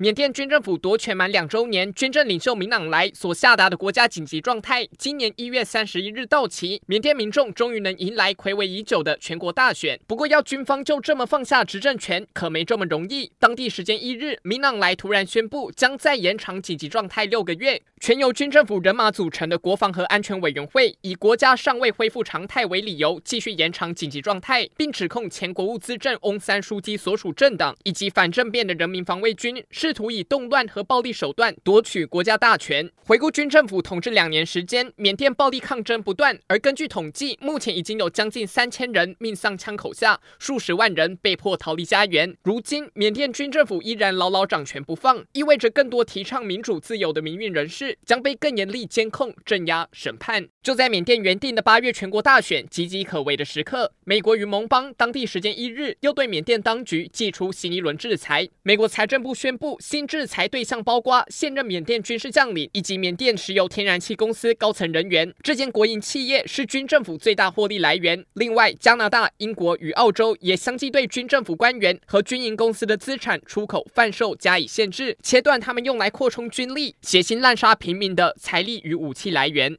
缅甸军政府夺权满两周年，军政领袖敏昂莱所下达的国家紧急状态，今年一月三十一日到期。缅甸民众终于能迎来睽违已久的全国大选。不过，要军方就这么放下执政权，可没这么容易。当地时间一日，敏昂莱突然宣布将再延长紧急状态六个月。全由军政府人马组成的国防和安全委员会，以国家尚未恢复常态为理由，继续延长紧急状态，并指控前国务资政翁山书记所属政党以及反政变的人民防卫军是。试图以动乱和暴力手段夺取国家大权。回顾军政府统治两年时间，缅甸暴力抗争不断，而根据统计，目前已经有将近三千人命丧枪口下，数十万人被迫逃离家园。如今，缅甸军政府依然牢牢掌权不放，意味着更多提倡民主自由的民运人士将被更严厉监控、镇压、审判。就在缅甸原定的八月全国大选岌岌可危的时刻，美国与盟邦当地时间一日又对缅甸当局祭出新一轮制裁。美国财政部宣布。新制裁对象包括现任缅甸军事将领以及缅甸石油天然气公司高层人员。这间国营企业是军政府最大获利来源。另外，加拿大、英国与澳洲也相继对军政府官员和军营公司的资产出口贩售加以限制，切断他们用来扩充军力、血腥滥杀平民的财力与武器来源。